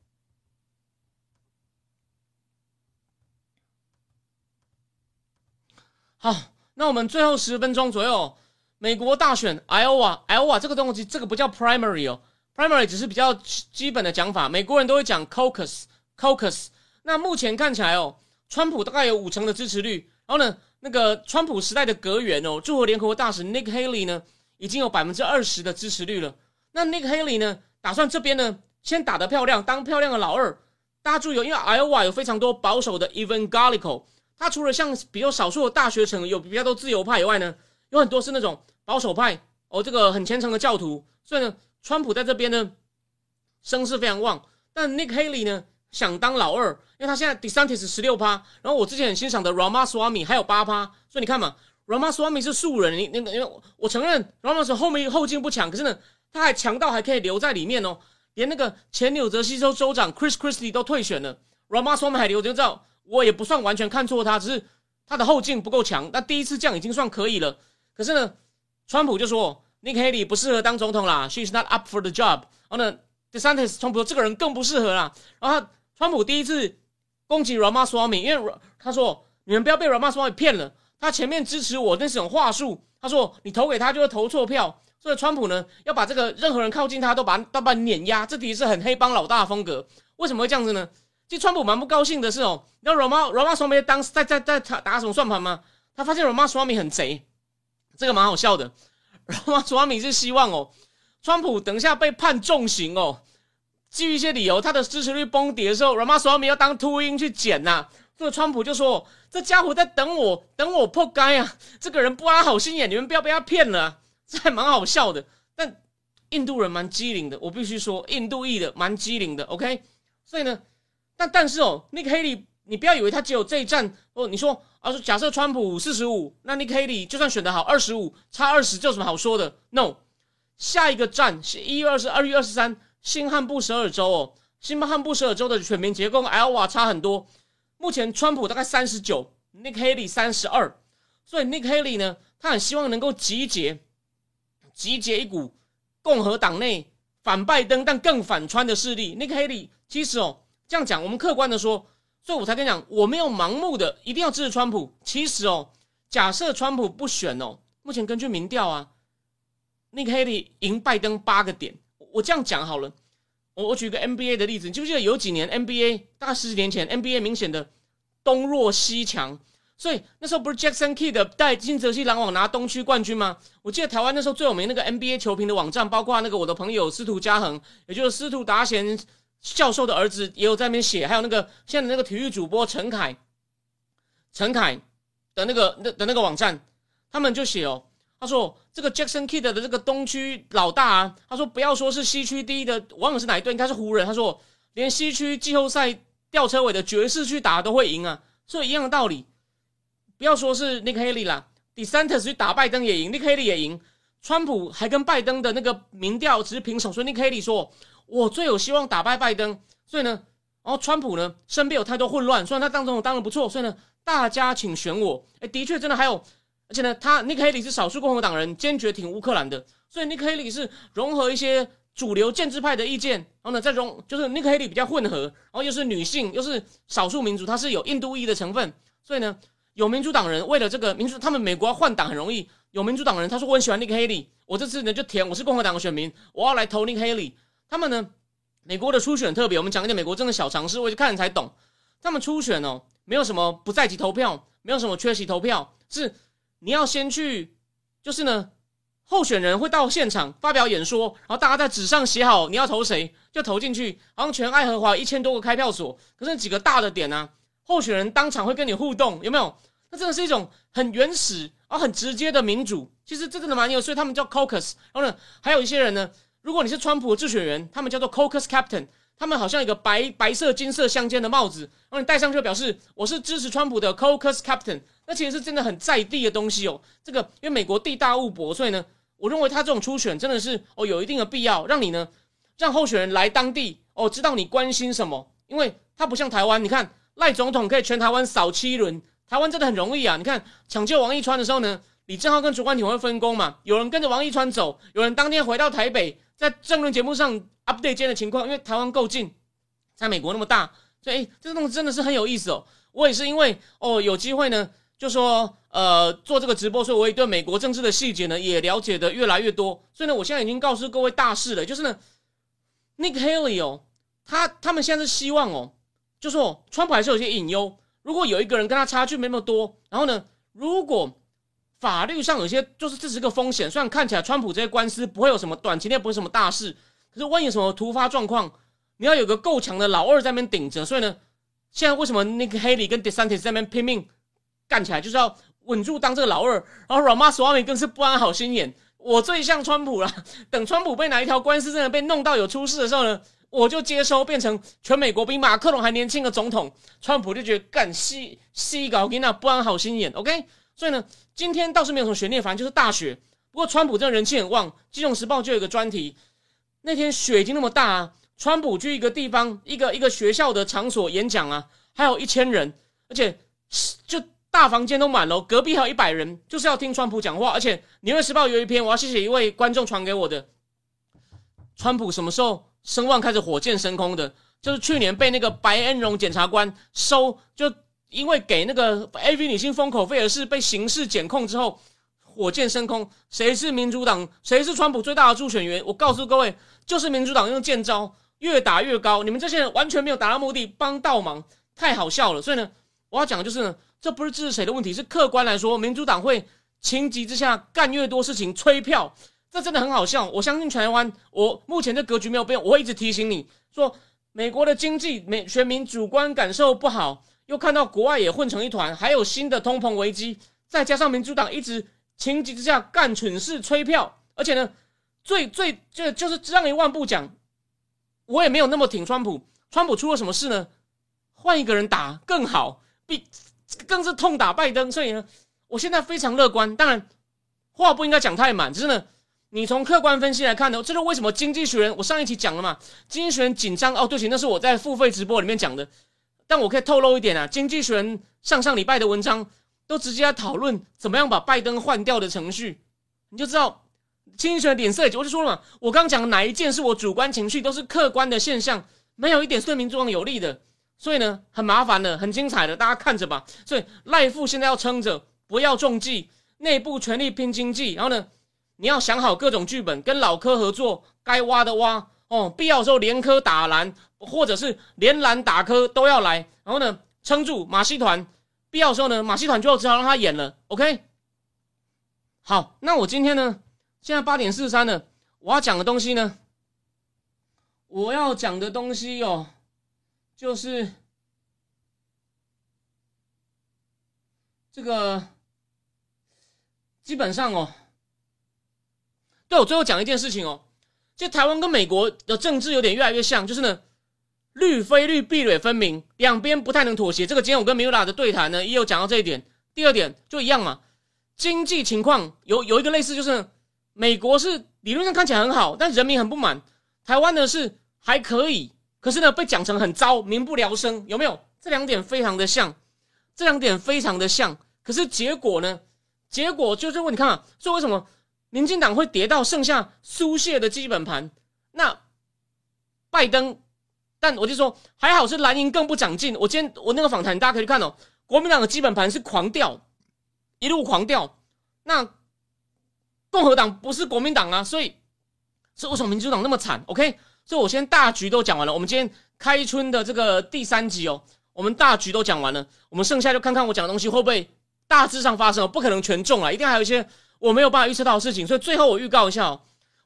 好，那我们最后十分钟左右，美国大选，Iowa，Iowa 这个东西，这个不叫 primary 哦，primary 只是比较基本的讲法，美国人都会讲 caucus。Caucus，那目前看起来哦，川普大概有五成的支持率。然后呢，那个川普时代的阁员哦，驻俄联合国大使 Nick Haley 呢，已经有百分之二十的支持率了。那 Nick Haley 呢，打算这边呢，先打得漂亮，当漂亮的老二。大家注意哦，因为 Iowa 有非常多保守的 Evangelical，他除了像比较少数的大学城有比较多自由派以外呢，有很多是那种保守派哦，这个很虔诚的教徒。所以呢，川普在这边呢，声势非常旺。但 Nick Haley 呢？想当老二，因为他现在 DeSantis 十六趴，然后我之前很欣赏的 Ramaswamy 还有八趴，所以你看嘛，Ramaswamy 是素人，你那个因为我承认 Ramaswamy 后面后劲不强，可是呢，他还强到还可以留在里面哦，连那个前纽泽西州州长 Chris Christie 都退选了，Ramaswamy 还留着，知道我也不算完全看错他，只是他的后劲不够强，那第一次降已经算可以了，可是呢，川普就说 Nick Haley 不适合当总统啦，She's not up for the job，然后呢，DeSantis 川普说这个人更不适合啦，然后。川普第一次攻击 Ramaswamy，因为他说你们不要被 Ramaswamy 骗了，他前面支持我那是种话术。他说你投给他就会投错票，所以川普呢要把这个任何人靠近他都把他都把碾压，这的确是很黑帮老大的风格。为什么会这样子呢？其实川普蛮不高兴的是哦，你知道 Ram Ramaswamy 当时在在在打什么算盘吗？他发现 Ramaswamy 很贼，这个蛮好笑的。Ramaswamy 是希望哦，川普等一下被判重刑哦。基于一些理由，他的支持率崩跌的时候，Ramaswamy 要当秃鹰去捡呐。这个川普就说：“这家伙在等我，等我破街啊！这个人不安好心眼，你们不要被他骗了。”这还蛮好笑的。但印度人蛮机灵的，我必须说，印度裔的蛮机灵的。OK，所以呢，但但是哦，Nick Haley，你不要以为他只有这一战哦。你说啊，说假设川普四十五，那 Nick Haley 就算选得好二十五，差二十，这有什么好说的？No，下一个战是一月二十二月二十三。新罕布什尔州哦，新罕布什尔州的选民结构跟 L 瓦差很多。目前川普大概三十九，Nick Haley 三十二，所以 Nick Haley 呢，他很希望能够集结集结一股共和党内反拜登但更反川的势力。Nick Haley 其实哦，这样讲，我们客观的说，所以我才跟你讲，我没有盲目的一定要支持川普。其实哦，假设川普不选哦，目前根据民调啊，Nick Haley 赢拜登八个点。我这样讲好了，我我举个 NBA 的例子，你记不记得有几年 NBA 大概十几年前 NBA 明显的东弱西强，所以那时候不是 Jackson Kidd 带金泽西篮网拿东区冠军吗？我记得台湾那时候最有名那个 NBA 球评的网站，包括那个我的朋友司徒嘉恒，也就是司徒达贤教授的儿子，也有在那边写，还有那个现在的那个体育主播陈凯，陈凯的那个那的那个网站，他们就写哦。他说：“这个 Jackson Kidd 的这个东区老大啊，他说不要说是西区第一的，忘了是哪一队，应该是湖人。他说连西区季后赛吊车尾的爵士去打都会赢啊，所以一样的道理，不要说是 Nick Haley 啦，DeSantis 去打拜登也赢，Nick Haley 也赢，川普还跟拜登的那个民调只是平手，所以 Nick Haley 说我最有希望打败拜登，所以呢，然后川普呢身边有太多混乱，虽然他当总统当的不错，所以呢，大家请选我，哎，的确真的还有。”而且呢，他 Nick Haley 是少数共和党人，坚决挺乌克兰的，所以 Nick Haley 是融合一些主流建制派的意见，然后呢再融，就是 Nick Haley 比较混合，然后又是女性，又是少数民族，他是有印度裔的成分，所以呢，有民主党人为了这个民主，他们美国要换党很容易。有民主党人他说我很喜欢 Nick Haley，我这次呢就填我是共和党的选民，我要来投 Nick Haley。他们呢，美国的初选特别，我们讲一点美国真的小常识，我就看了才懂。他们初选哦，没有什么不在籍投票，没有什么缺席投票，是你要先去，就是呢，候选人会到现场发表演说，然后大家在纸上写好你要投谁就投进去。好像全爱荷华一千多个开票所，可是几个大的点呢，候选人当场会跟你互动，有没有？那真的是一种很原始。啊，很直接的民主，其实这真的蛮有，所以他们叫 caucus。然后呢，还有一些人呢，如果你是川普的选员，他们叫做 caucus captain，他们好像一个白白色金色相间的帽子，然后你戴上去表示我是支持川普的 caucus captain。那其实是真的很在地的东西哦。这个因为美国地大物博，所以呢，我认为他这种初选真的是哦有一定的必要，让你呢让候选人来当地哦知道你关心什么，因为他不像台湾，你看赖总统可以全台湾扫七轮。台湾真的很容易啊！你看抢救王一川的时候呢，李正浩跟主管庭会分工嘛？有人跟着王一川走，有人当天回到台北，在政论节目上 update 间的情况。因为台湾够近，在美国那么大，所以这个东西真的是很有意思哦。我也是因为哦有机会呢，就说呃做这个直播，所以我也对美国政治的细节呢也了解的越来越多。所以呢，我现在已经告诉各位大事了，就是呢，Nick Haley 哦，他他们现在是希望哦，就说川普还是有些隐忧。如果有一个人跟他差距没那么多，然后呢，如果法律上有些就是这是个风险，虽然看起来川普这些官司不会有什么短期内不会什么大事，可是万一什么突发状况，你要有个够强的老二在那边顶着。所以呢，现在为什么那个 Haley 跟 DeSantis 在那边拼命干起来，就是要稳住当这个老二。然后 Ramaswamy 更是不安好心眼，我最像川普了。等川普被哪一条官司真的被弄到有出事的时候呢？我就接收，变成全美国比马克龙还年轻的总统，川普就觉得干西西搞给那不安好心眼，OK？所以呢，今天倒是没有什么悬念，反正就是大雪。不过川普这人气很旺，《金融时报》就有个专题，那天雪已经那么大啊，川普去一个地方，一个一个学校的场所演讲啊，还有一千人，而且就大房间都满了，隔壁还有一百人，就是要听川普讲话。而且《纽约时报》有一篇，我要谢谢一位观众传给我的，川普什么时候？声望开始火箭升空的，就是去年被那个白恩荣检察官收，就因为给那个 AV 女性封口费的事被刑事检控之后，火箭升空。谁是民主党？谁是川普最大的助选员？我告诉各位，就是民主党用剑招，越打越高。你们这些人完全没有达到目的，帮倒忙，太好笑了。所以呢，我要讲的就是呢，这不是支持谁的问题，是客观来说，民主党会情急之下干越多事情，催票。这真的很好笑，我相信台湾，我目前的格局没有变，我会一直提醒你说，美国的经济美全民主观感受不好，又看到国外也混成一团，还有新的通膨危机，再加上民主党一直情急之下干蠢事催票，而且呢，最最就就是让一万步讲，我也没有那么挺川普，川普出了什么事呢？换一个人打更好，比更是痛打拜登，所以呢，我现在非常乐观。当然，话不应该讲太满，只是呢。你从客观分析来看呢，这是为什么《经济学人》我上一期讲了嘛，《经济学人》紧张哦，对不起，那是我在付费直播里面讲的，但我可以透露一点啊，《经济学人》上上礼拜的文章都直接在讨论怎么样把拜登换掉的程序，你就知道《经济学人》脸色，我就说了嘛，我刚讲哪一件是我主观情绪，都是客观的现象，没有一点对民主党有利的，所以呢，很麻烦的，很精彩的，大家看着吧。所以赖富现在要撑着，不要中计，内部全力拼经济，然后呢？你要想好各种剧本，跟老科合作，该挖的挖哦，必要时候连科打蓝，或者是连蓝打科都要来。然后呢，撑住马戏团，必要时候呢，马戏团就只好让他演了。OK，好，那我今天呢，现在八点四十三了，我要讲的东西呢，我要讲的东西哦，就是这个，基本上哦。对我最后讲一件事情哦，就台湾跟美国的政治有点越来越像，就是呢，绿非绿，壁垒分明，两边不太能妥协。这个今天我跟米拉的对谈呢，也有讲到这一点。第二点就一样嘛，经济情况有有一个类似，就是美国是理论上看起来很好，但人民很不满；台湾呢是还可以，可是呢被讲成很糟，民不聊生。有没有？这两点非常的像，这两点非常的像。可是结果呢？结果就是问你看啊，说为什么？民进党会跌到剩下苏谢的基本盘，那拜登，但我就说还好是蓝营更不长进。我今天我那个访谈大家可以看哦，国民党的基本盘是狂掉，一路狂掉。那共和党不是国民党啊，所以是为什么民主党那么惨？OK，所以我先大局都讲完了。我们今天开春的这个第三集哦，我们大局都讲完了，我们剩下就看看我讲的东西会不会大致上发生，不可能全中啊，一定还有一些我没有办法预测到的事情。所以最后我预告一下哦，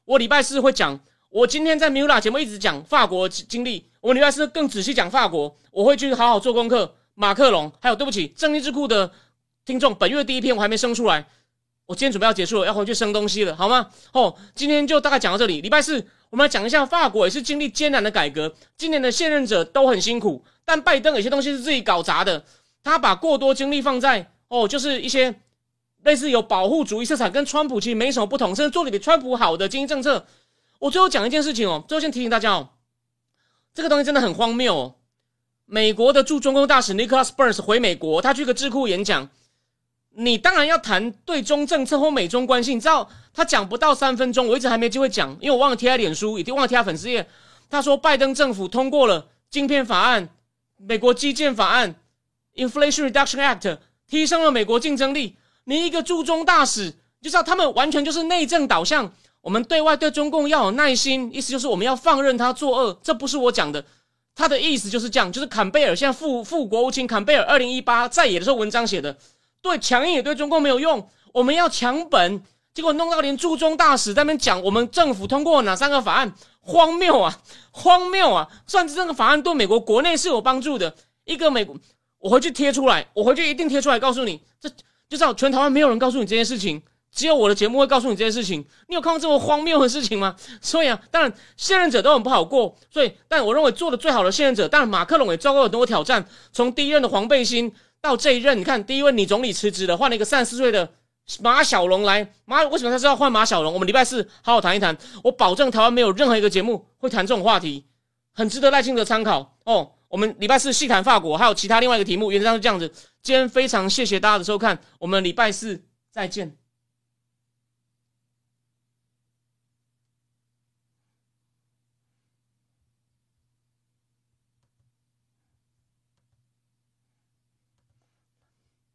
我礼拜四会讲。我今天在 Mula 节目一直讲法国经历，我礼拜四更仔细讲法国，我会去好好做功课。马克龙，还有对不起，正义智库的听众，本月第一篇我还没生出来，我今天准备要结束了，要回去生东西了，好吗？哦，今天就大概讲到这里。礼拜四我们来讲一下法国也是经历艰难的改革，今年的现任者都很辛苦，但拜登有些东西是自己搞砸的，他把过多精力放在哦，就是一些类似有保护主义色彩，跟川普其实没什么不同，甚至做的比川普好的经济政策。我最后讲一件事情哦，最后先提醒大家哦，这个东西真的很荒谬。美国的驻中共大使 Nicholas Burns 回美国，他去个智库演讲，你当然要谈对中政策或美中关系。你知道他讲不到三分钟，我一直还没机会讲，因为我忘了贴在脸书，也忘了贴在粉丝页。他说拜登政府通过了晶片法案、美国基建法案、Inflation Reduction Act，提升了美国竞争力。你一个驻中大使，就知道他们完全就是内政导向。我们对外对中共要有耐心，意思就是我们要放任他作恶。这不是我讲的，他的意思就是这样。就是坎贝尔现在副副国务卿坎贝尔二零一八在野的时候文章写的，对强硬也对中共没有用。我们要强本，结果弄到连驻中大使在那边讲我们政府通过哪三个法案，荒谬啊，荒谬啊！算是这个法案对美国国内是有帮助的。一个美国，我回去贴出来，我回去一定贴出来告诉你，这就知道全台湾没有人告诉你这件事情。只有我的节目会告诉你这件事情。你有看过这么荒谬的事情吗？所以啊，当然现任者都很不好过。所以，但我认为做的最好的现任者，当然马克龙也遭过很多挑战。从第一任的黄背心到这一任，你看第一位女总理辞职了，换了一个三十四岁的马小龙来。马为什么他是要换马小龙？我们礼拜四好好谈一谈。我保证台湾没有任何一个节目会谈这种话题，很值得赖清德参考哦。我们礼拜四细谈法国，还有其他另外一个题目，原则上是这样子。今天非常谢谢大家的收看，我们礼拜四再见。